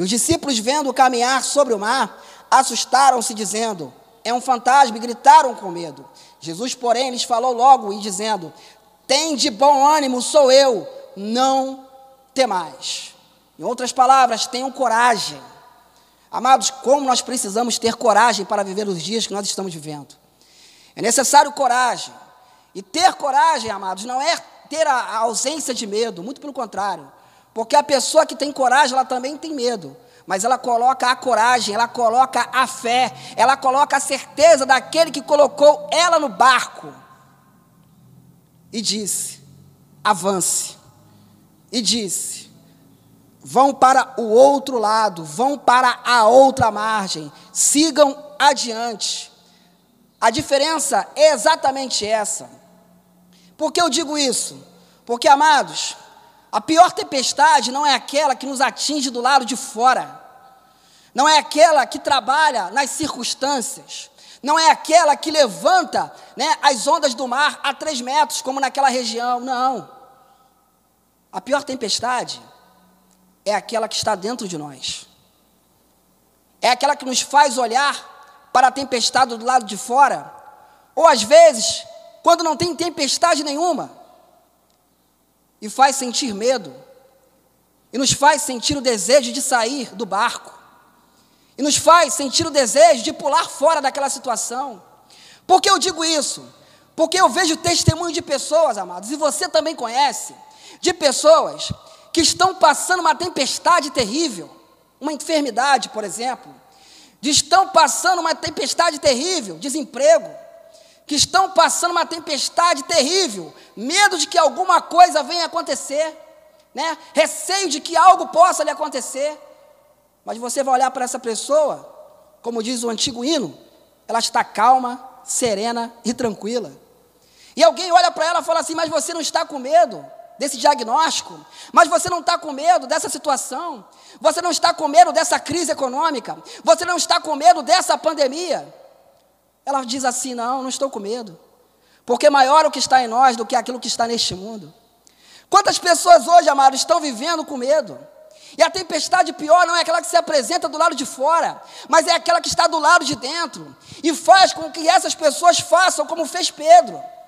E os discípulos, vendo caminhar sobre o mar, assustaram-se, dizendo: É um fantasma, e gritaram com medo. Jesus, porém, lhes falou logo, e dizendo: Tem de bom ânimo, sou eu, não temais. Em outras palavras, tenham coragem. Amados, como nós precisamos ter coragem para viver os dias que nós estamos vivendo. É necessário coragem. E ter coragem, amados, não é ter a ausência de medo, muito pelo contrário. Porque a pessoa que tem coragem, ela também tem medo. Mas ela coloca a coragem, ela coloca a fé, ela coloca a certeza daquele que colocou ela no barco. E disse: avance. E disse: vão para o outro lado, vão para a outra margem, sigam adiante. A diferença é exatamente essa. Por que eu digo isso? Porque, amados, a pior tempestade não é aquela que nos atinge do lado de fora, não é aquela que trabalha nas circunstâncias, não é aquela que levanta né, as ondas do mar a três metros, como naquela região, não. A pior tempestade é aquela que está dentro de nós, é aquela que nos faz olhar para a tempestade do lado de fora, ou às vezes, quando não tem tempestade nenhuma, e faz sentir medo, e nos faz sentir o desejo de sair do barco, e nos faz sentir o desejo de pular fora daquela situação. Por que eu digo isso? Porque eu vejo testemunho de pessoas, amados, e você também conhece, de pessoas que estão passando uma tempestade terrível, uma enfermidade, por exemplo, estão passando uma tempestade terrível, desemprego, que estão passando uma tempestade terrível, medo de que alguma coisa venha acontecer, né? receio de que algo possa lhe acontecer. Mas você vai olhar para essa pessoa, como diz o antigo hino, ela está calma, serena e tranquila. E alguém olha para ela e fala assim: Mas você não está com medo desse diagnóstico? Mas você não está com medo dessa situação? Você não está com medo dessa crise econômica? Você não está com medo dessa pandemia? Ela diz assim: Não, não estou com medo. Porque maior o que está em nós do que aquilo que está neste mundo. Quantas pessoas hoje, amados, estão vivendo com medo? E a tempestade pior não é aquela que se apresenta do lado de fora, mas é aquela que está do lado de dentro. E faz com que essas pessoas façam como fez Pedro.